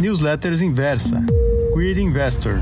Newsletters Inversa. Queer Investor.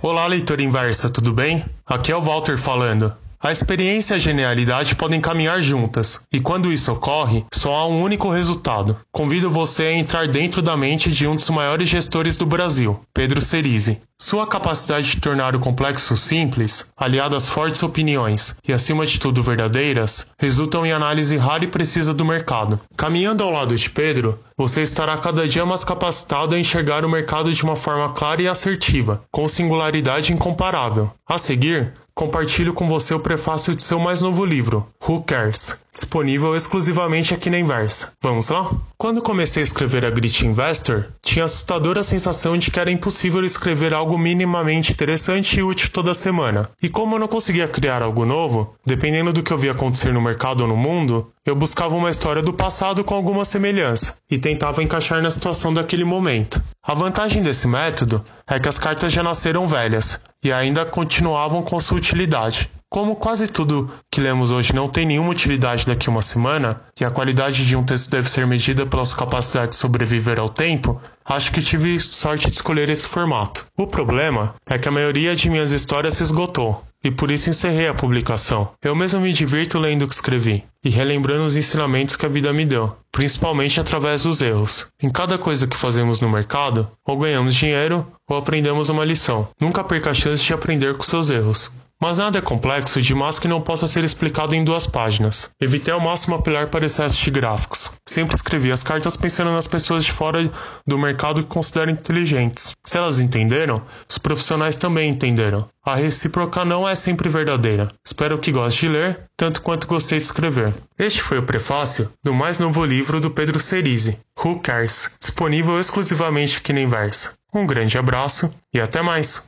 Olá, leitor inversa, tudo bem? Aqui é o Walter falando. A experiência e a genialidade podem caminhar juntas, e quando isso ocorre, só há um único resultado. Convido você a entrar dentro da mente de um dos maiores gestores do Brasil, Pedro Cerise. Sua capacidade de tornar o complexo simples, aliado às fortes opiniões e, acima de tudo, verdadeiras, resultam em análise rara e precisa do mercado. Caminhando ao lado de Pedro, você estará cada dia mais capacitado a enxergar o mercado de uma forma clara e assertiva, com singularidade incomparável. A seguir, compartilho com você o prefácio de seu mais novo livro, Who Cares? Disponível exclusivamente aqui na Inversa. Vamos lá? Quando comecei a escrever a Grit Investor, tinha a assustadora sensação de que era impossível escrever algo minimamente interessante e útil toda semana. E como eu não conseguia criar algo novo, dependendo do que eu via acontecer no mercado ou no mundo, eu buscava uma história do passado com alguma semelhança e tentava encaixar na situação daquele momento. A vantagem desse método é que as cartas já nasceram velhas e ainda continuavam com sua utilidade. Como quase tudo que lemos hoje não tem nenhuma utilidade daqui a uma semana, e a qualidade de um texto deve ser medida pela sua capacidade de sobreviver ao tempo, acho que tive sorte de escolher esse formato. O problema é que a maioria de minhas histórias se esgotou, e por isso encerrei a publicação. Eu mesmo me divirto lendo o que escrevi e relembrando os ensinamentos que a vida me deu, principalmente através dos erros. Em cada coisa que fazemos no mercado, ou ganhamos dinheiro ou aprendemos uma lição. Nunca perca a chance de aprender com seus erros. Mas nada é complexo demais que não possa ser explicado em duas páginas. Evitei ao máximo apelar para excesso de gráficos. Sempre escrevi as cartas pensando nas pessoas de fora do mercado que considero inteligentes. Se elas entenderam, os profissionais também entenderam. A recíproca não é sempre verdadeira. Espero que goste de ler, tanto quanto gostei de escrever. Este foi o prefácio do mais novo livro do Pedro Cerise, Who Cares, disponível exclusivamente aqui na Inversa. Um grande abraço e até mais!